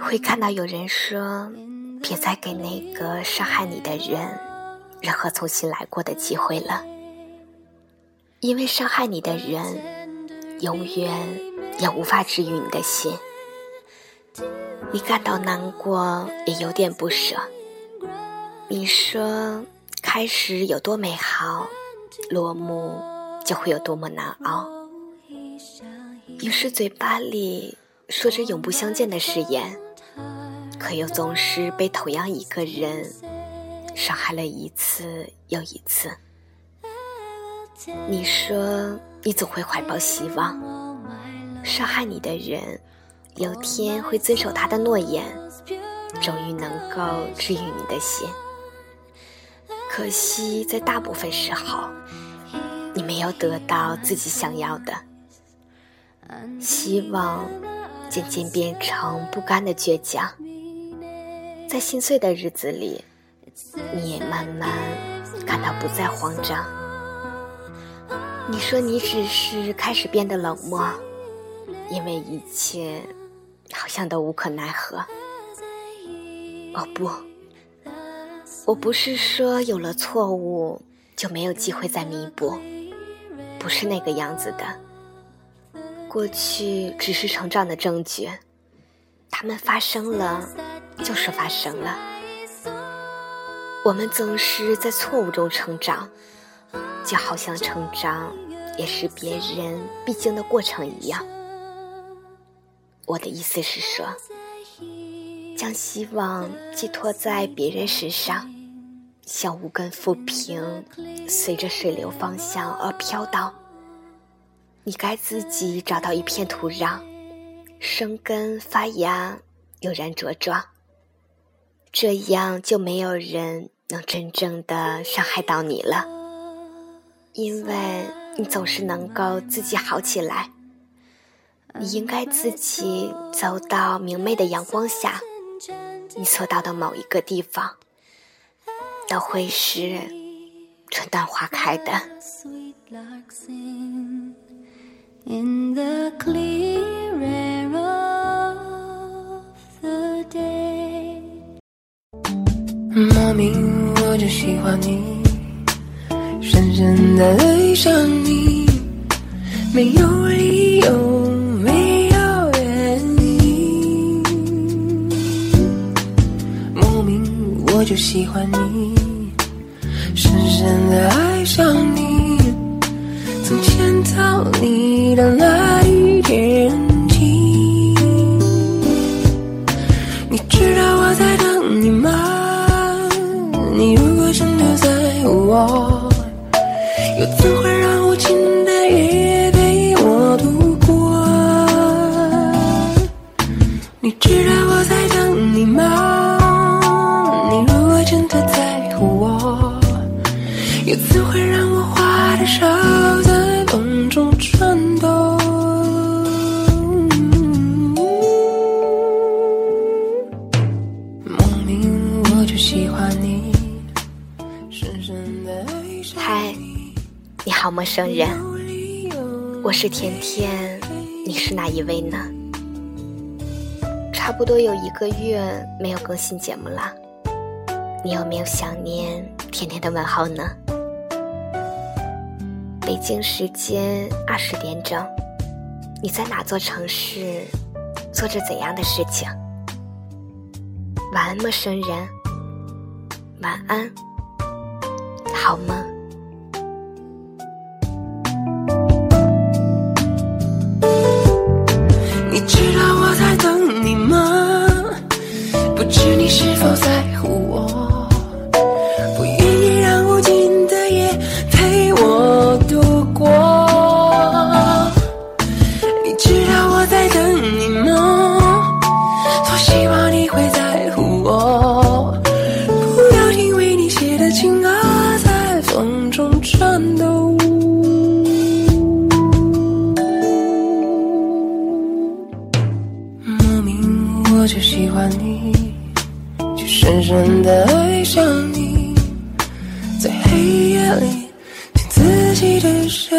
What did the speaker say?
会看到有人说，别再给那个伤害你的人任何重新来过的机会了，因为伤害你的人永远也无法治愈你的心。你感到难过，也有点不舍。你说，开始有多美好，落幕就会有多么难熬。于是嘴巴里说着永不相见的誓言，可又总是被同样一个人伤害了一次又一次。你说你总会怀抱希望，伤害你的人有天会遵守他的诺言，终于能够治愈你的心。可惜在大部分时候，你没有得到自己想要的。希望渐渐变成不甘的倔强，在心碎的日子里，你也慢慢感到不再慌张。你说你只是开始变得冷漠，因为一切好像都无可奈何。哦不，我不是说有了错误就没有机会再弥补，不是那个样子的。过去只是成长的证据，它们发生了，就是发生了。我们总是在错误中成长，就好像成长也是别人必经的过程一样。我的意思是说，将希望寄托在别人身上，像无根浮萍，随着水流方向而飘荡。你该自己找到一片土壤，生根发芽，悠然茁壮。这样就没有人能真正的伤害到你了，因为你总是能够自己好起来。你应该自己走到明媚的阳光下，你所到的某一个地方，都会是春暖花开的。In the clear air of the day. 莫名我就喜欢你。深深的爱上你。没有理由没有原因。莫名我就喜欢你。深深的爱上你。你的那一天起，你知道我在等你吗？你如果真的在乎我，又怎会让无尽的夜陪我度过？你知道我在等你吗？你如果真的在乎我，又怎会让我花的手？中颤抖嗨，你好，陌生人，我是甜甜，你是哪一位呢？差不多有一个月没有更新节目了，你有没有想念甜甜的问候呢？北京时间二十点整，你在哪座城市，做着怎样的事情？晚安，陌生人，晚安，好梦。就喜欢你，就深深的爱上你，在黑夜里听自己的声